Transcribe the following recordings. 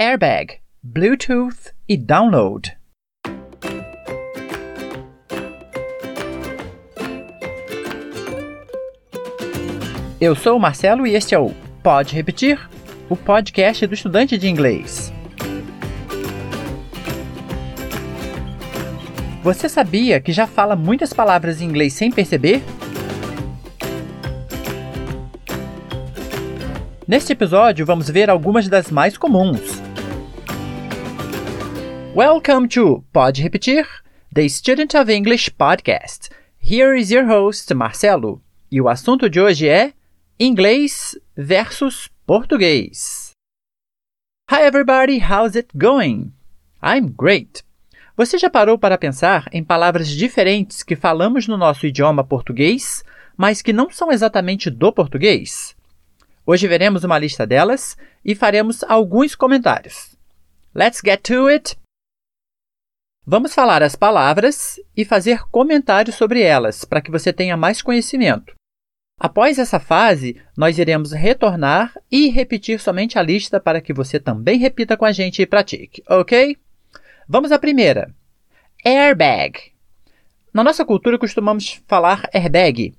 airbag, Bluetooth e download. Eu sou o Marcelo e este é o Pode Repetir? O podcast do estudante de inglês. Você sabia que já fala muitas palavras em inglês sem perceber? Neste episódio, vamos ver algumas das mais comuns. Welcome to Pode Repetir, the Student of English podcast. Here is your host, Marcelo. E o assunto de hoje é inglês versus português. Hi everybody, how's it going? I'm great. Você já parou para pensar em palavras diferentes que falamos no nosso idioma português, mas que não são exatamente do português? Hoje veremos uma lista delas e faremos alguns comentários. Let's get to it! Vamos falar as palavras e fazer comentários sobre elas para que você tenha mais conhecimento. Após essa fase, nós iremos retornar e repetir somente a lista para que você também repita com a gente e pratique, ok? Vamos à primeira. Airbag. Na nossa cultura costumamos falar airbag.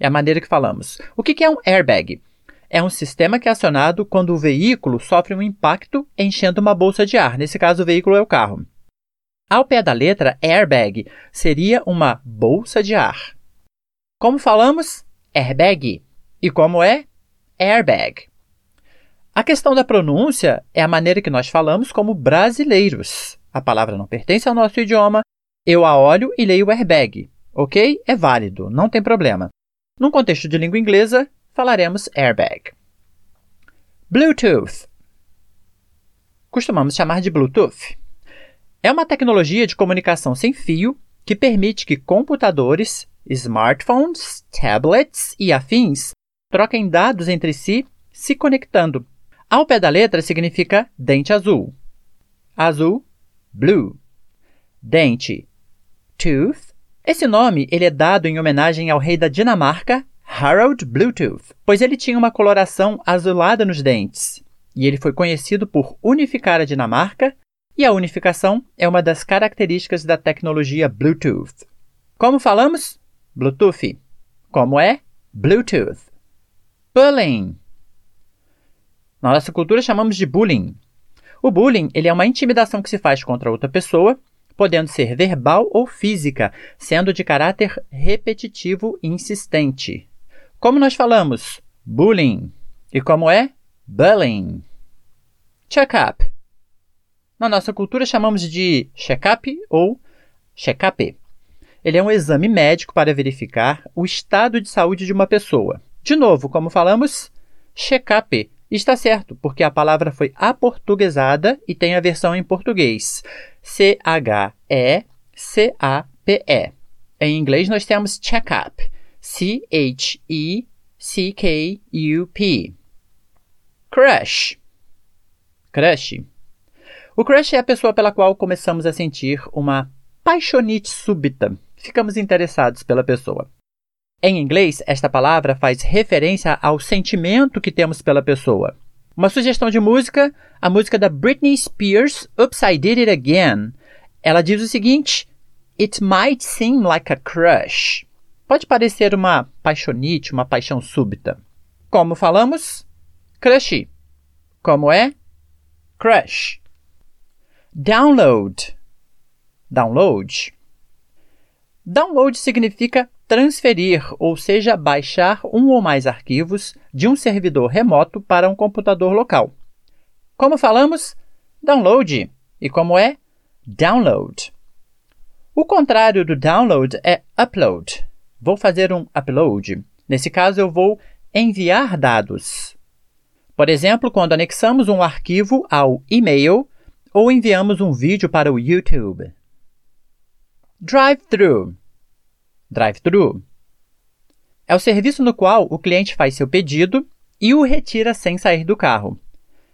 É a maneira que falamos. O que é um airbag? é um sistema que é acionado quando o veículo sofre um impacto enchendo uma bolsa de ar. Nesse caso, o veículo é o carro. Ao pé da letra, airbag seria uma bolsa de ar. Como falamos? Airbag. E como é? Airbag. A questão da pronúncia é a maneira que nós falamos como brasileiros. A palavra não pertence ao nosso idioma. Eu a olho e leio airbag. Ok? É válido, não tem problema. Num contexto de língua inglesa, falaremos airbag. Bluetooth. Costumamos chamar de Bluetooth. É uma tecnologia de comunicação sem fio que permite que computadores, smartphones, tablets e afins troquem dados entre si, se conectando. Ao pé da letra significa dente azul. Azul, blue. Dente, tooth. Esse nome ele é dado em homenagem ao rei da Dinamarca, Harold Bluetooth, pois ele tinha uma coloração azulada nos dentes, e ele foi conhecido por unificar a Dinamarca, e a unificação é uma das características da tecnologia Bluetooth. Como falamos? Bluetooth. Como é? Bluetooth. Bullying. Na nossa cultura chamamos de bullying. O bullying ele é uma intimidação que se faz contra outra pessoa, podendo ser verbal ou física, sendo de caráter repetitivo e insistente. Como nós falamos? Bullying. E como é? Bullying. Check-up. Na nossa cultura chamamos de check-up ou check-up. Ele é um exame médico para verificar o estado de saúde de uma pessoa. De novo, como falamos? Check-up. Está certo, porque a palavra foi aportuguesada e tem a versão em português. C-H-E-C-A-P-E. Em inglês nós temos check-up. C-H-E-C-K-U-P. Crush. Crush. O crush é a pessoa pela qual começamos a sentir uma paixonite súbita. Ficamos interessados pela pessoa. Em inglês, esta palavra faz referência ao sentimento que temos pela pessoa. Uma sugestão de música, a música da Britney Spears, Oops, I Did It Again. Ela diz o seguinte: It might seem like a crush. Pode parecer uma paixonite, uma paixão súbita. Como falamos? Crush. Como é? Crush. Download. Download. Download significa transferir, ou seja, baixar um ou mais arquivos de um servidor remoto para um computador local. Como falamos? Download. E como é? Download. O contrário do download é upload. Vou fazer um upload. Nesse caso, eu vou enviar dados. Por exemplo, quando anexamos um arquivo ao e-mail ou enviamos um vídeo para o YouTube. Drive-thru. Drive-thru é o serviço no qual o cliente faz seu pedido e o retira sem sair do carro.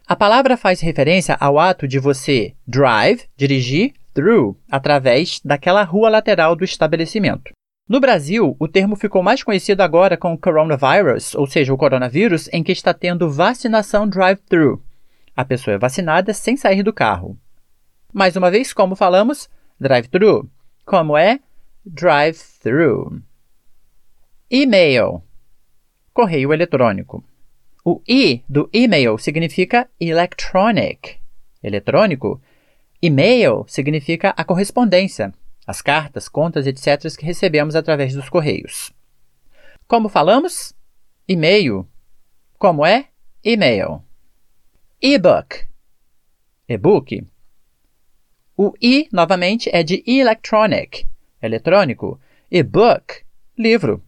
A palavra faz referência ao ato de você drive, dirigir, through, através daquela rua lateral do estabelecimento. No Brasil, o termo ficou mais conhecido agora com coronavirus, ou seja, o coronavírus, em que está tendo vacinação drive-thru. A pessoa é vacinada sem sair do carro. Mais uma vez, como falamos, drive-thru. Como é? Drive-thru. E-mail. Correio eletrônico. O I do e-mail significa electronic. Eletrônico. E-mail significa a correspondência, as cartas, contas, etc. que recebemos através dos correios. Como falamos? E-mail. Como é? E-mail. E-book. E-book. O I, novamente, é de electronic, eletrônico. E-book, livro.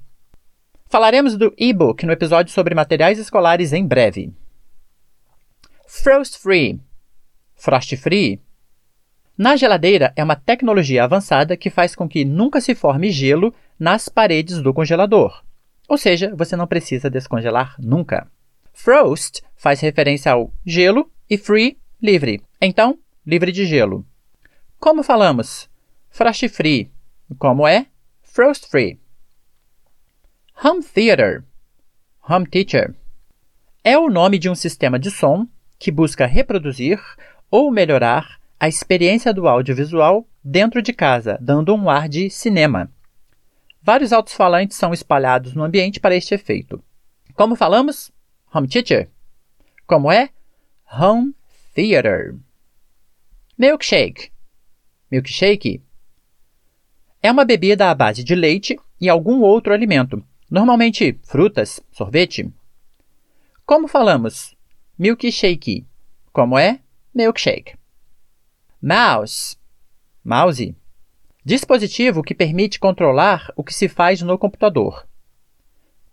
Falaremos do e-book no episódio sobre materiais escolares em breve. Frost Free. Frost Free. Na geladeira é uma tecnologia avançada que faz com que nunca se forme gelo nas paredes do congelador. Ou seja, você não precisa descongelar nunca. Frost faz referência ao gelo e free, livre. Então, livre de gelo. Como falamos? Frost free. Como é? Frost free. Home theater. Home teacher. É o nome de um sistema de som que busca reproduzir ou melhorar a experiência do audiovisual dentro de casa, dando um ar de cinema. Vários altos-falantes são espalhados no ambiente para este efeito. Como falamos? Home teacher. Como é? Home theater. Milkshake. Milkshake é uma bebida à base de leite e algum outro alimento, normalmente frutas, sorvete. Como falamos? Milkshake. Como é? Milkshake. Mouse. Mouse. Dispositivo que permite controlar o que se faz no computador.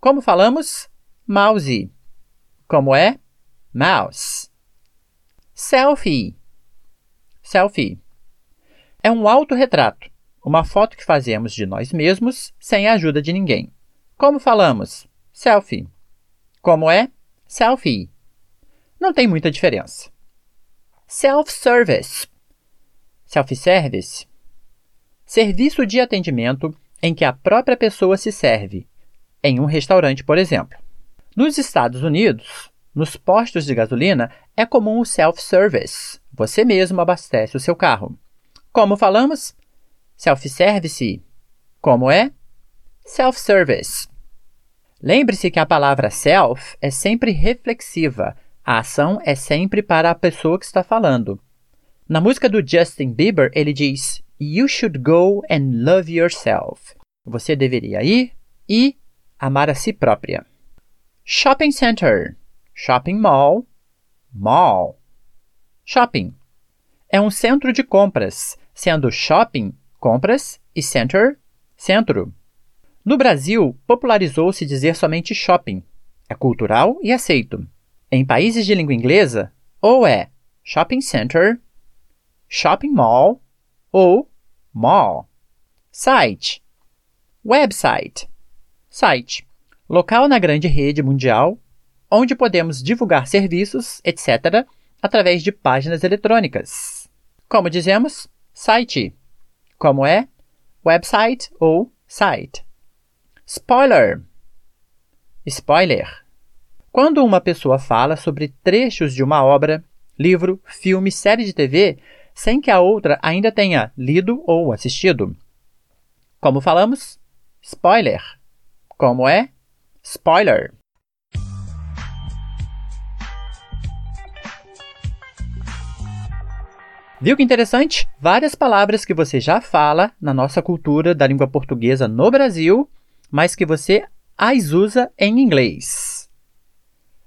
Como falamos? Mouse. Como é? Mouse. Selfie. Selfie. É um autorretrato, uma foto que fazemos de nós mesmos sem a ajuda de ninguém. Como falamos? Selfie. Como é? Selfie. Não tem muita diferença. Self-service. Self-service. Serviço de atendimento em que a própria pessoa se serve, em um restaurante, por exemplo. Nos Estados Unidos, nos postos de gasolina, é comum o self-service. Você mesmo abastece o seu carro. Como falamos? Self-service. Como é? Self-service. Lembre-se que a palavra self é sempre reflexiva. A ação é sempre para a pessoa que está falando. Na música do Justin Bieber, ele diz: You should go and love yourself. Você deveria ir e amar a si própria. Shopping center, shopping mall, mall. Shopping é um centro de compras sendo shopping compras e center centro. No Brasil, popularizou-se dizer somente shopping. É cultural e aceito. Em países de língua inglesa, ou é shopping center, shopping mall ou mall. Site, website, site, local na grande rede mundial onde podemos divulgar serviços, etc., através de páginas eletrônicas. Como dizemos, Site, como é website ou site. Spoiler. Spoiler. Quando uma pessoa fala sobre trechos de uma obra, livro, filme, série de TV, sem que a outra ainda tenha lido ou assistido. Como falamos? Spoiler. Como é? Spoiler. Viu que interessante? Várias palavras que você já fala na nossa cultura da língua portuguesa no Brasil, mas que você as usa em inglês.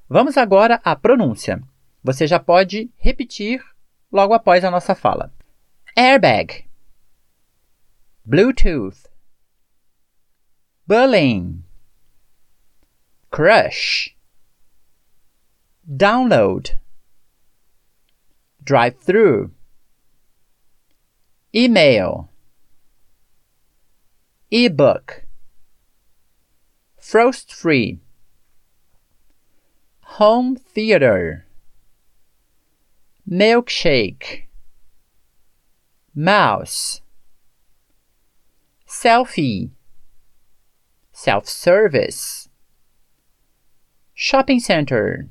Vamos agora à pronúncia. Você já pode repetir logo após a nossa fala. Airbag, Bluetooth, Bullying, Crush, Download, Drive-through. Email, ebook, frost free, home theater, milkshake, mouse, selfie, self service, shopping center,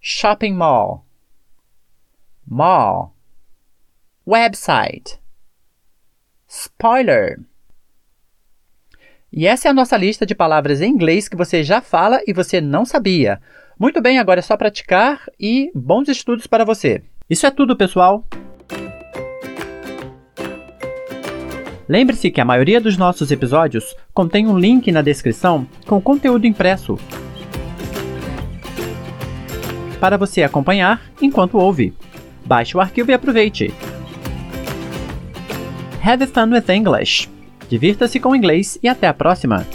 shopping mall, mall, website, spoiler. E essa é a nossa lista de palavras em inglês que você já fala e você não sabia. Muito bem, agora é só praticar e bons estudos para você. Isso é tudo, pessoal! Lembre-se que a maioria dos nossos episódios contém um link na descrição com conteúdo impresso para você acompanhar enquanto ouve. Baixe o arquivo e aproveite. Have fun with English! Divirta-se com o inglês e até a próxima!